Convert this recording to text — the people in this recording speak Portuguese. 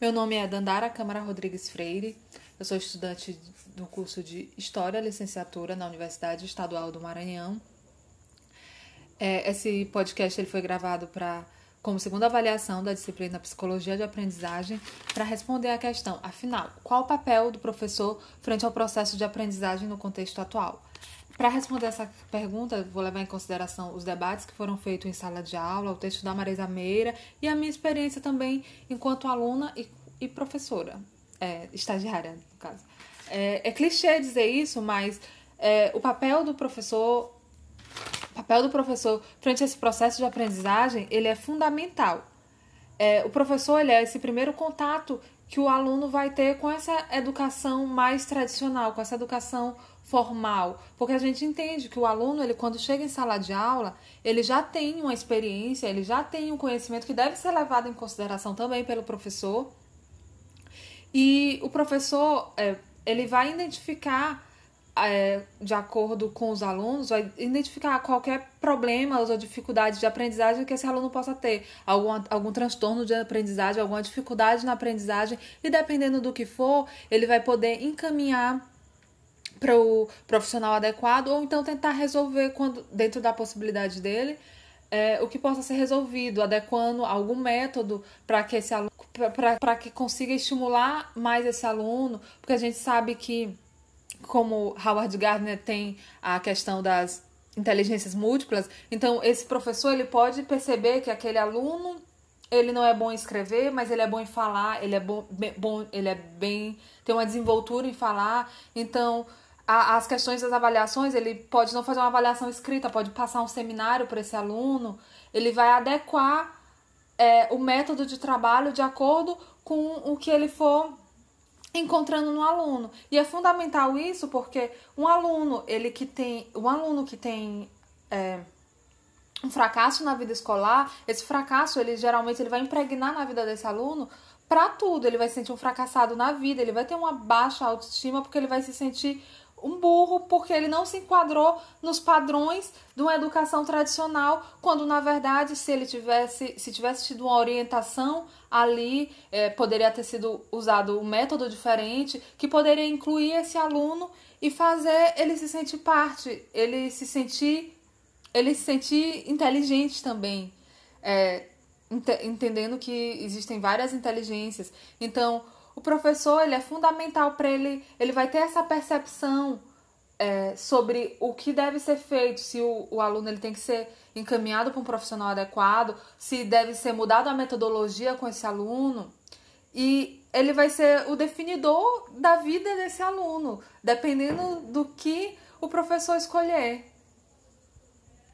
Meu nome é Dandara Câmara Rodrigues Freire. Eu sou estudante do curso de História, licenciatura na Universidade Estadual do Maranhão. É, esse podcast ele foi gravado para como segunda avaliação da disciplina Psicologia de Aprendizagem para responder à questão, afinal, qual o papel do professor frente ao processo de aprendizagem no contexto atual? Para responder essa pergunta, vou levar em consideração os debates que foram feitos em sala de aula, o texto da Marisa Meira e a minha experiência também enquanto aluna e, e professora, é, estagiária, no caso. É, é, clichê dizer isso, mas é, o papel do professor, papel do professor frente a esse processo de aprendizagem, ele é fundamental. É, o professor ele é esse primeiro contato que o aluno vai ter com essa educação mais tradicional, com essa educação formal, porque a gente entende que o aluno, ele quando chega em sala de aula, ele já tem uma experiência, ele já tem um conhecimento que deve ser levado em consideração também pelo professor. E o professor, é, ele vai identificar é, de acordo com os alunos, vai identificar qualquer problema ou dificuldade de aprendizagem que esse aluno possa ter, algum, algum transtorno de aprendizagem, alguma dificuldade na aprendizagem, e dependendo do que for, ele vai poder encaminhar para o profissional adequado ou então tentar resolver quando dentro da possibilidade dele é, o que possa ser resolvido, adequando algum método para que esse aluno para que consiga estimular mais esse aluno, porque a gente sabe que como Howard Gardner tem a questão das inteligências múltiplas, então esse professor ele pode perceber que aquele aluno ele não é bom em escrever, mas ele é bom em falar, ele é bom, bom ele é bem tem uma desenvoltura em falar, então a, as questões das avaliações, ele pode não fazer uma avaliação escrita, pode passar um seminário para esse aluno, ele vai adequar é, o método de trabalho de acordo com o que ele for encontrando no aluno. E é fundamental isso porque um aluno, ele que tem, um aluno que tem é, um fracasso na vida escolar, esse fracasso ele geralmente ele vai impregnar na vida desse aluno para tudo. Ele vai se sentir um fracassado na vida, ele vai ter uma baixa autoestima porque ele vai se sentir um burro porque ele não se enquadrou nos padrões de uma educação tradicional, quando na verdade se ele tivesse, se tivesse tido uma orientação ali, é, poderia ter sido usado um método diferente que poderia incluir esse aluno e fazer ele se sentir parte, ele se sentir, ele se sentir inteligente também, é, ent entendendo que existem várias inteligências. Então o professor ele é fundamental para ele, ele vai ter essa percepção é, sobre o que deve ser feito, se o, o aluno ele tem que ser encaminhado para um profissional adequado, se deve ser mudado a metodologia com esse aluno. E ele vai ser o definidor da vida desse aluno, dependendo do que o professor escolher.